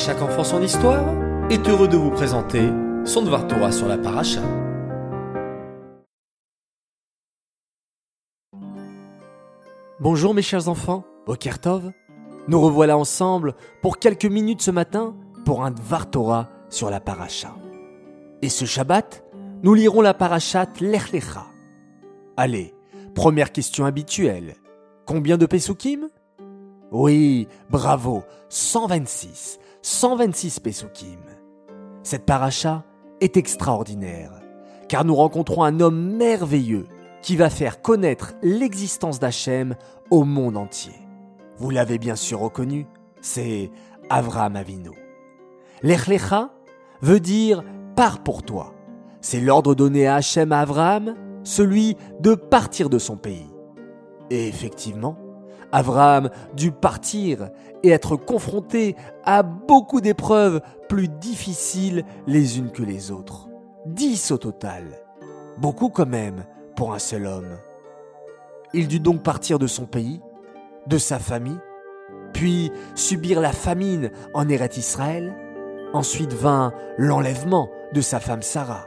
chaque enfant son histoire est heureux de vous présenter son Dvar Torah sur la paracha. Bonjour mes chers enfants, Okertov. Nous revoilà ensemble pour quelques minutes ce matin pour un Dvar Torah sur la paracha. Et ce Shabbat, nous lirons la parachat Lech Lecha. Allez, première question habituelle. Combien de Pesukim? Oui, bravo, 126. 126 Pesukim. Cette paracha est extraordinaire, car nous rencontrons un homme merveilleux qui va faire connaître l'existence d'Hachem au monde entier. Vous l'avez bien sûr reconnu, c'est Avraham Avinu. L'Echlecha veut dire pars pour toi. C'est l'ordre donné à Hachem à celui de partir de son pays. Et effectivement, Abraham dut partir et être confronté à beaucoup d'épreuves plus difficiles les unes que les autres. Dix au total. Beaucoup quand même pour un seul homme. Il dut donc partir de son pays, de sa famille, puis subir la famine en Eret Israël. Ensuite vint l'enlèvement de sa femme Sarah.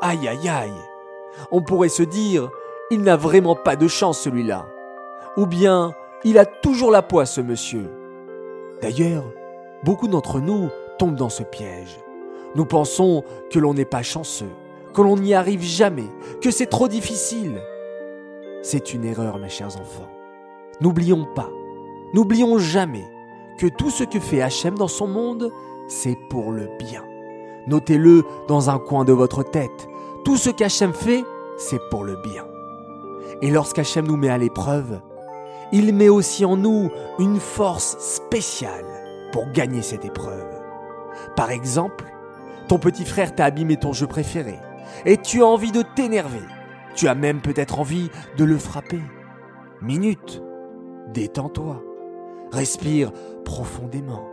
Aïe aïe aïe On pourrait se dire, il n'a vraiment pas de chance celui-là. Ou bien, il a toujours la poisse, ce monsieur. D'ailleurs, beaucoup d'entre nous tombent dans ce piège. Nous pensons que l'on n'est pas chanceux, que l'on n'y arrive jamais, que c'est trop difficile. C'est une erreur, mes chers enfants. N'oublions pas, n'oublions jamais que tout ce que fait Hachem dans son monde, c'est pour le bien. Notez-le dans un coin de votre tête. Tout ce qu'Hachem fait, c'est pour le bien. Et lorsqu'Hachem nous met à l'épreuve, il met aussi en nous une force spéciale pour gagner cette épreuve. Par exemple, ton petit frère t'a abîmé ton jeu préféré et tu as envie de t'énerver. Tu as même peut-être envie de le frapper. Minute, détends-toi, respire profondément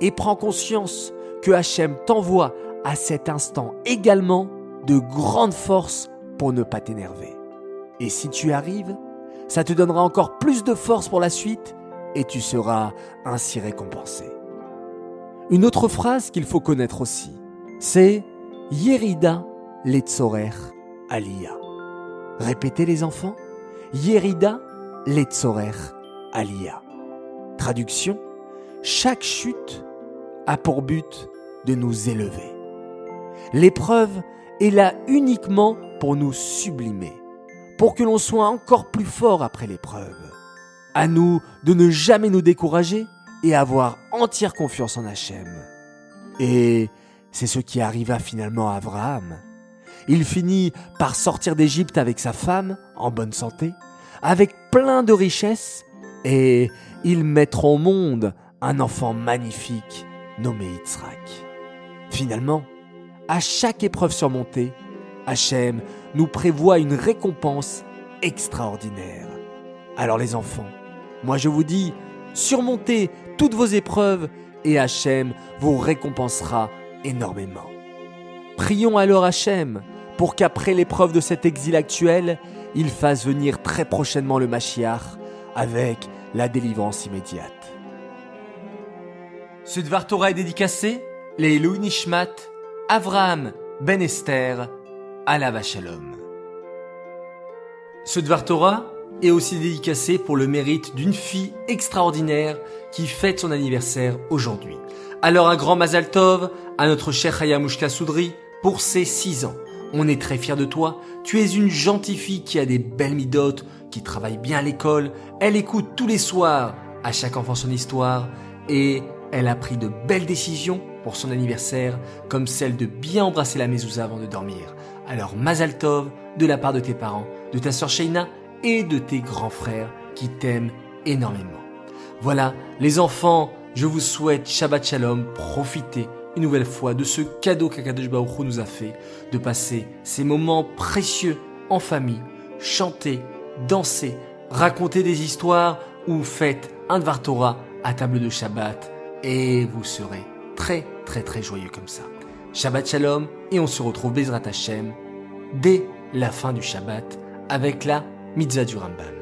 et prends conscience que Hachem t'envoie à cet instant également de grandes forces pour ne pas t'énerver. Et si tu arrives, ça te donnera encore plus de force pour la suite et tu seras ainsi récompensé. Une autre phrase qu'il faut connaître aussi, c'est Yerida Letzorer Aliyah. Répétez les enfants, Yerida Letzorer Aliyah. Traduction, chaque chute a pour but de nous élever. L'épreuve est là uniquement pour nous sublimer pour que l'on soit encore plus fort après l'épreuve. À nous de ne jamais nous décourager et avoir entière confiance en Hachem. Et c'est ce qui arriva finalement à Abraham. Il finit par sortir d'Égypte avec sa femme, en bonne santé, avec plein de richesses, et ils mettront au monde un enfant magnifique nommé Yitzhak. Finalement, à chaque épreuve surmontée, Hachem nous prévoit une récompense extraordinaire. Alors les enfants, moi je vous dis, surmontez toutes vos épreuves et Hachem vous récompensera énormément. Prions alors Hachem pour qu'après l'épreuve de cet exil actuel, il fasse venir très prochainement le Mashiach avec la délivrance immédiate. Ce Dvar Torah est dédicacé les Louis Nishmat, Avraham Ben Esther, Alava Shalom. Ce Dvar Torah est aussi dédicacé pour le mérite d'une fille extraordinaire qui fête son anniversaire aujourd'hui. Alors un grand Mazal Tov à notre cher Hayamushka Soudri pour ses 6 ans. On est très fiers de toi. Tu es une gentille fille qui a des belles midotes, qui travaille bien à l'école. Elle écoute tous les soirs à chaque enfant son histoire et elle a pris de belles décisions pour son anniversaire, comme celle de bien embrasser la mezouza avant de dormir. Alors Mazal Tov de la part de tes parents, de ta sœur Sheina et de tes grands frères qui t'aiment énormément. Voilà, les enfants, je vous souhaite Shabbat Shalom, profitez une nouvelle fois de ce cadeau qu'Akadosh Baruch nous a fait, de passer ces moments précieux en famille, chanter, danser, raconter des histoires ou faites un Dvar Torah à table de Shabbat et vous serez très très très joyeux comme ça. Shabbat Shalom et on se retrouve Bezrat Hashem dès la fin du Shabbat avec la mitzvah du Rambam.